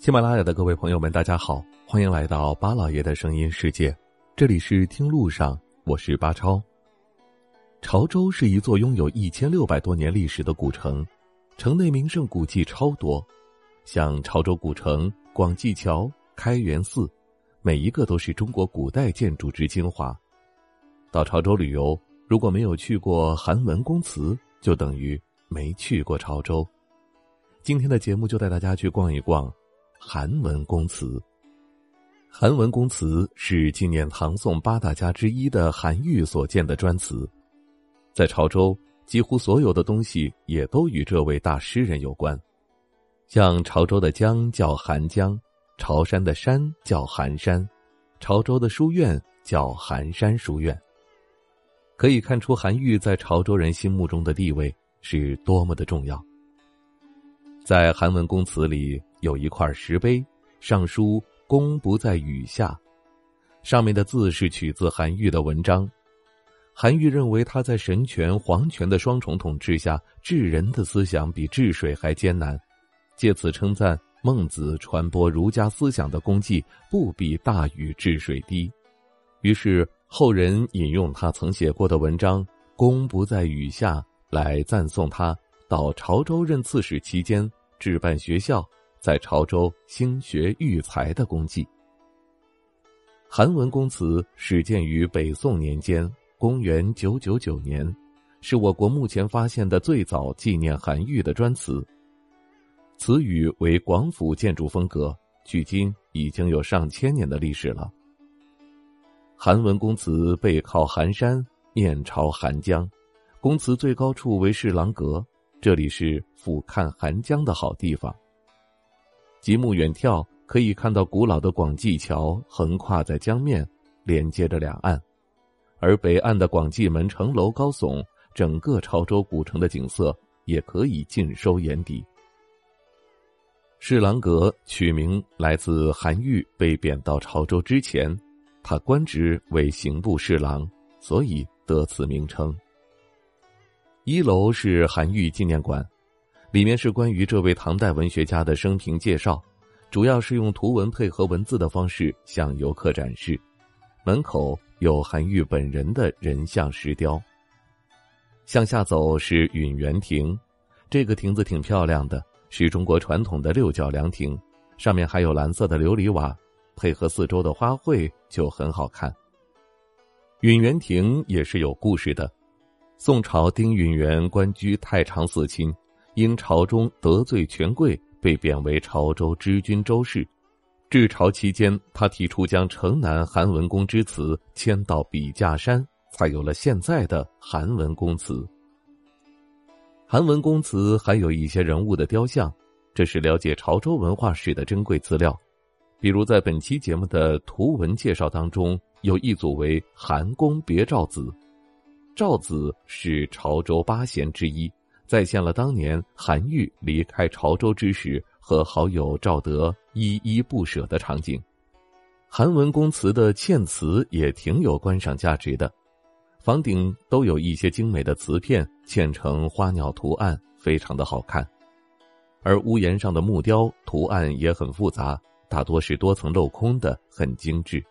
喜马拉雅的各位朋友们，大家好，欢迎来到巴老爷的声音世界。这里是听路上，我是巴超。潮州是一座拥有一千六百多年历史的古城，城内名胜古迹超多，像潮州古城、广济桥、开元寺，每一个都是中国古代建筑之精华。到潮州旅游，如果没有去过韩文公祠，就等于没去过潮州。今天的节目就带大家去逛一逛。韩文公祠，韩文公祠是纪念唐宋八大家之一的韩愈所建的专祠，在潮州，几乎所有的东西也都与这位大诗人有关，像潮州的江叫韩江，潮山的山叫韩山，潮州的书院叫韩山书院。可以看出，韩愈在潮州人心目中的地位是多么的重要。在韩文公祠里有一块石碑，上书“功不在雨下”，上面的字是取自韩愈的文章。韩愈认为他在神权、皇权的双重统治下，治人的思想比治水还艰难，借此称赞孟子传播儒家思想的功绩不比大禹治水低。于是后人引用他曾写过的文章“功不在雨下”来赞颂他。到潮州任刺史期间，置办学校，在潮州兴学育才的功绩。韩文公祠始建于北宋年间，公元九九九年，是我国目前发现的最早纪念韩愈的砖祠。祠宇为广府建筑风格，距今已经有上千年的历史了。韩文公祠背靠寒山，面朝寒江，公祠最高处为侍郎阁。这里是俯瞰韩江的好地方。极目远眺，可以看到古老的广济桥横跨在江面，连接着两岸；而北岸的广济门城楼高耸，整个潮州古城的景色也可以尽收眼底。侍郎阁取名来自韩愈被贬到潮州之前，他官职为刑部侍郎，所以得此名称。一楼是韩愈纪念馆，里面是关于这位唐代文学家的生平介绍，主要是用图文配合文字的方式向游客展示。门口有韩愈本人的人像石雕。向下走是允元亭，这个亭子挺漂亮的，是中国传统的六角凉亭，上面还有蓝色的琉璃瓦，配合四周的花卉就很好看。允元亭也是有故事的。宋朝丁允元官居太常寺卿，因朝中得罪权贵，被贬为潮州知军州事。至朝期间，他提出将城南韩文公之祠迁到笔架山，才有了现在的韩文公祠。韩文公祠还有一些人物的雕像，这是了解潮州文化史的珍贵资料。比如在本期节目的图文介绍当中，有一组为韩公别赵子。赵子是潮州八贤之一，再现了当年韩愈离开潮州之时和好友赵德依依不舍的场景。韩文公祠的嵌瓷也挺有观赏价值的，房顶都有一些精美的瓷片嵌成花鸟图案，非常的好看。而屋檐上的木雕图案也很复杂，大多是多层镂空的，很精致。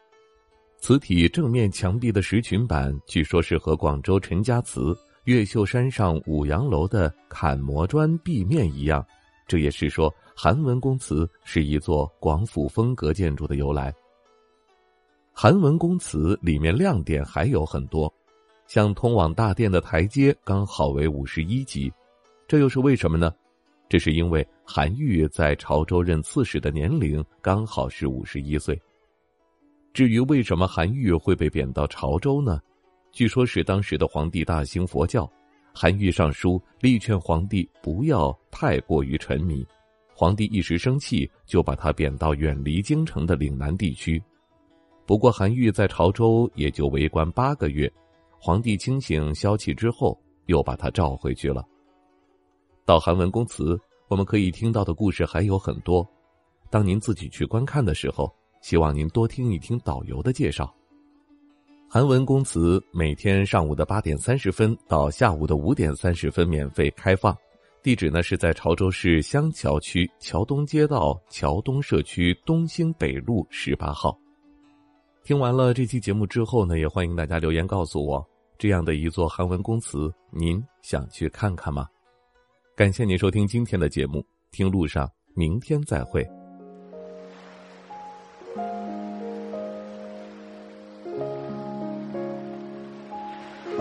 瓷体正面墙壁的石群板，据说是和广州陈家祠、越秀山上五羊楼的砍磨砖壁面一样，这也是说韩文公祠是一座广府风格建筑的由来。韩文公祠里面亮点还有很多，像通往大殿的台阶刚好为五十一级，这又是为什么呢？这是因为韩愈在潮州任刺史的年龄刚好是五十一岁。至于为什么韩愈会被贬到潮州呢？据说是当时的皇帝大兴佛教，韩愈上书力劝皇帝不要太过于沉迷，皇帝一时生气，就把他贬到远离京城的岭南地区。不过韩愈在潮州也就为官八个月，皇帝清醒消气之后，又把他召回去了。到韩文公祠，我们可以听到的故事还有很多，当您自己去观看的时候。希望您多听一听导游的介绍。韩文公祠每天上午的八点三十分到下午的五点三十分免费开放，地址呢是在潮州市湘桥区桥东街道桥东社区东兴北路十八号。听完了这期节目之后呢，也欢迎大家留言告诉我，这样的一座韩文公祠，您想去看看吗？感谢您收听今天的节目，听路上，明天再会。